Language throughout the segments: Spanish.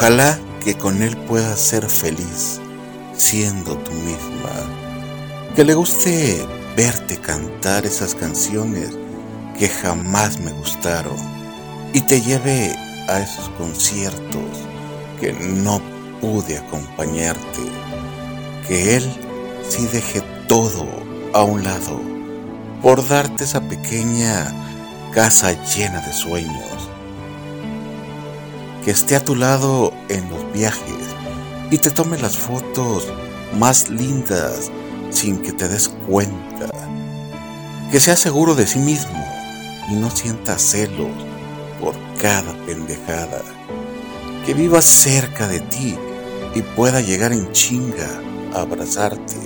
Ojalá que con él puedas ser feliz siendo tú misma. Que le guste verte cantar esas canciones que jamás me gustaron y te lleve a esos conciertos que no pude acompañarte. Que él sí deje todo a un lado por darte esa pequeña casa llena de sueños. Que esté a tu lado en los viajes y te tome las fotos más lindas sin que te des cuenta. Que sea seguro de sí mismo y no sienta celos por cada pendejada. Que viva cerca de ti y pueda llegar en chinga a abrazarte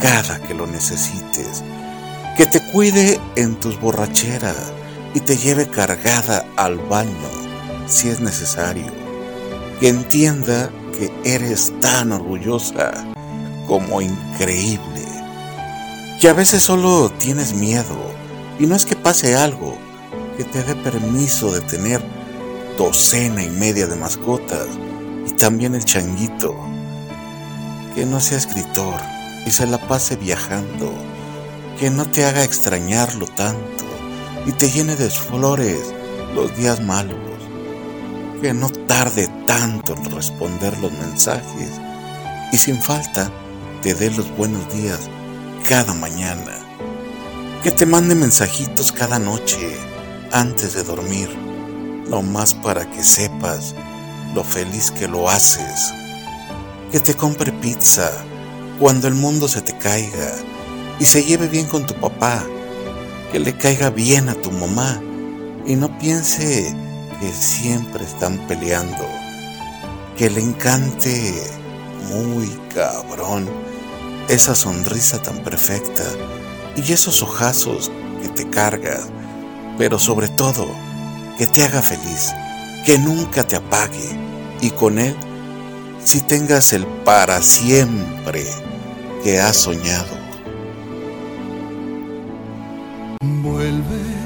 cada que lo necesites. Que te cuide en tus borracheras y te lleve cargada al baño si es necesario. Que entienda que eres tan orgullosa como increíble. Que a veces solo tienes miedo y no es que pase algo que te dé permiso de tener docena y media de mascotas y también el changuito. Que no sea escritor y se la pase viajando. Que no te haga extrañarlo tanto y te llene de flores los días malos. Que no tarde tanto en responder los mensajes y sin falta te dé los buenos días cada mañana. Que te mande mensajitos cada noche antes de dormir, no más para que sepas lo feliz que lo haces. Que te compre pizza cuando el mundo se te caiga y se lleve bien con tu papá. Que le caiga bien a tu mamá y no piense que siempre están peleando. Que le encante muy cabrón esa sonrisa tan perfecta y esos ojazos que te carga, pero sobre todo que te haga feliz, que nunca te apague y con él si tengas el para siempre que has soñado. Vuelve,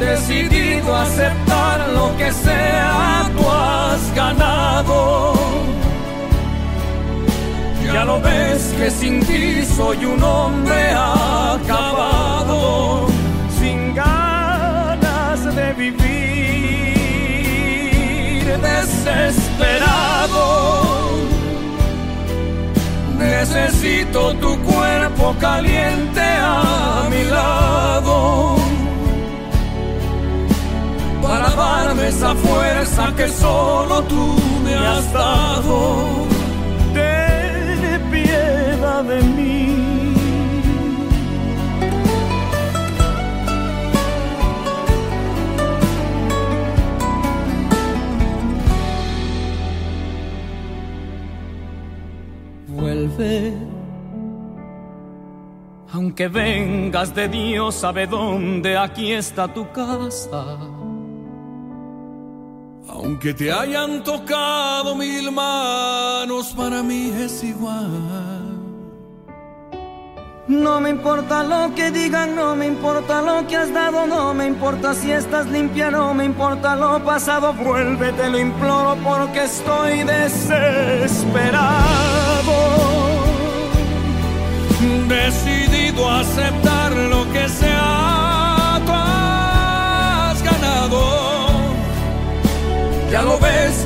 Decidido a aceptar lo que sea, tú has ganado. Ya lo ves que sin ti soy un hombre acabado, sin ganas de vivir, desesperado. Necesito tu cuerpo caliente a mi lado darme esa fuerza que solo tú me has dado de mí. Vuelve, aunque vengas de Dios, sabe dónde, aquí está tu casa. Aunque te hayan tocado mil manos, para mí es igual. No me importa lo que digan, no me importa lo que has dado, no me importa si estás limpia, no me importa lo pasado, vuélvete, lo imploro porque estoy desesperado. Decidido a aceptar lo que sea,